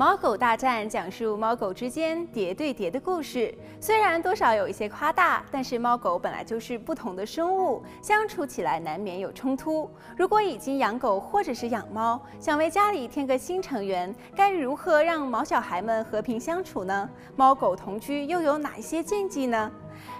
猫狗大战》讲述猫狗之间叠对叠的故事，虽然多少有一些夸大，但是猫狗本来就是不同的生物，相处起来难免有冲突。如果已经养狗或者是养猫，想为家里添个新成员，该如何让毛小孩们和平相处呢？猫狗同居又有哪一些禁忌呢？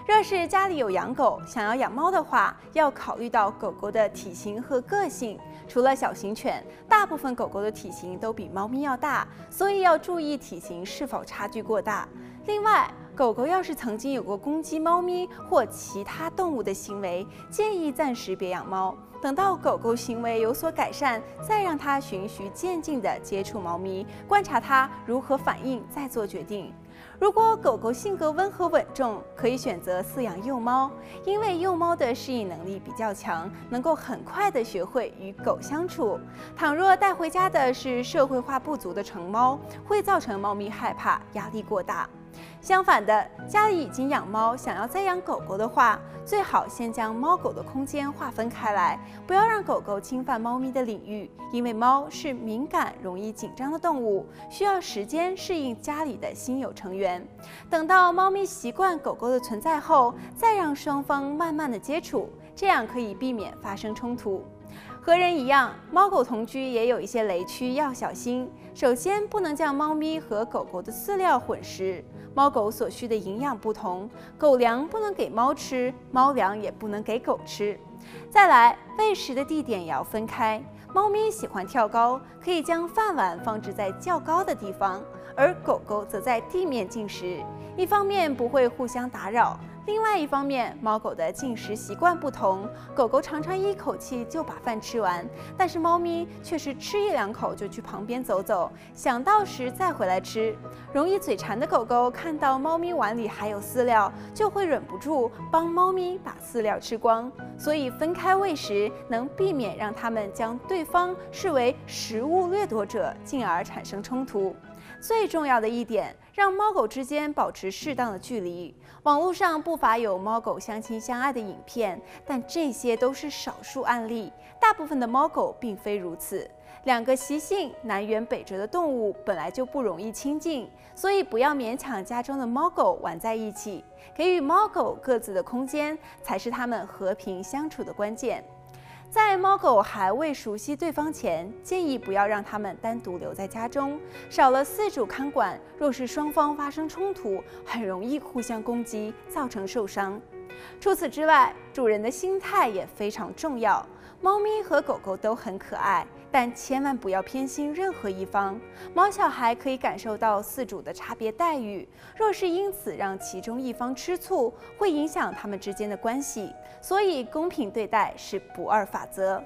若是家里有养狗，想要养猫的话，要考虑到狗狗的体型和个性。除了小型犬，大部分狗狗的体型都比猫咪要大，所以要注意体型是否差距过大。另外，狗狗要是曾经有过攻击猫咪或其他动物的行为，建议暂时别养猫，等到狗狗行为有所改善，再让它循序渐进地接触猫咪，观察它如何反应，再做决定。如果狗狗性格温和稳重，可以选择饲养幼猫，因为幼猫的适应能力比较强，能够很快的学会与狗相处。倘若带回家的是社会化不足的成猫，会造成猫咪害怕、压力过大。相反的，家里已经养猫，想要再养狗狗的话，最好先将猫狗的空间划分开来，不要让狗狗侵犯猫咪的领域，因为猫是敏感、容易紧张的动物，需要时间适应家里的新有成员。等到猫咪习惯狗狗的存在后，再让双方慢慢的接触，这样可以避免发生冲突。和人一样，猫狗同居也有一些雷区要小心。首先，不能将猫咪和狗狗的饲料混食，猫狗所需的营养不同，狗粮不能给猫吃，猫粮也不能给狗吃。再来，喂食的地点也要分开，猫咪喜欢跳高，可以将饭碗放置在较高的地方，而狗狗则在地面进食，一方面不会互相打扰。另外一方面，猫狗的进食习惯不同，狗狗常常一口气就把饭吃完，但是猫咪却是吃一两口就去旁边走走，想到时再回来吃。容易嘴馋的狗狗看到猫咪碗里还有饲料，就会忍不住帮猫咪把饲料吃光。所以分开喂食，能避免让它们将对方视为食物掠夺者，进而产生冲突。最重要的一点，让猫狗之间保持适当的距离。网络上不乏有猫狗相亲相爱的影片，但这些都是少数案例，大部分的猫狗并非如此。两个习性南辕北辙的动物本来就不容易亲近，所以不要勉强家中的猫狗玩在一起，给予猫狗各自的空间，才是它们和平相处的关键。在猫狗还未熟悉对方前，建议不要让它们单独留在家中，少了饲主看管，若是双方发生冲突，很容易互相攻击，造成受伤。除此之外，主人的心态也非常重要。猫咪和狗狗都很可爱，但千万不要偏心任何一方。猫小孩可以感受到饲主的差别待遇，若是因此让其中一方吃醋，会影响他们之间的关系。所以，公平对待是不二法则。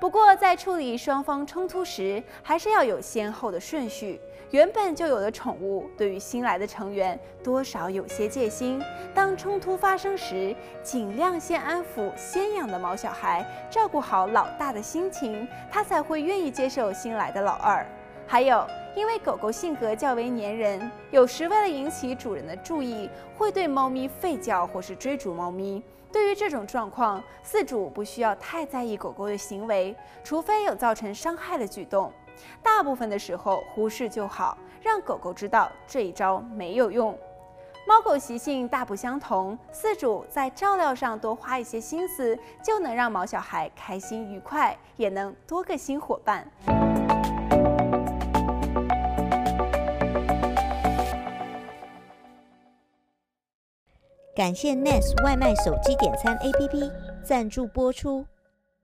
不过，在处理双方冲突时，还是要有先后的顺序。原本就有的宠物，对于新来的成员多少有些戒心。当冲突发生时，尽量先安抚先养的毛小孩，照顾好老大的心情，他才会愿意接受新来的老二。还有，因为狗狗性格较为粘人，有时为了引起主人的注意，会对猫咪吠叫或是追逐猫咪。对于这种状况，饲主不需要太在意狗狗的行为，除非有造成伤害的举动。大部分的时候忽视就好，让狗狗知道这一招没有用。猫狗习性大不相同，饲主在照料上多花一些心思，就能让毛小孩开心愉快，也能多个新伙伴。感谢 Nest 外卖手机点餐 APP 赞助播出。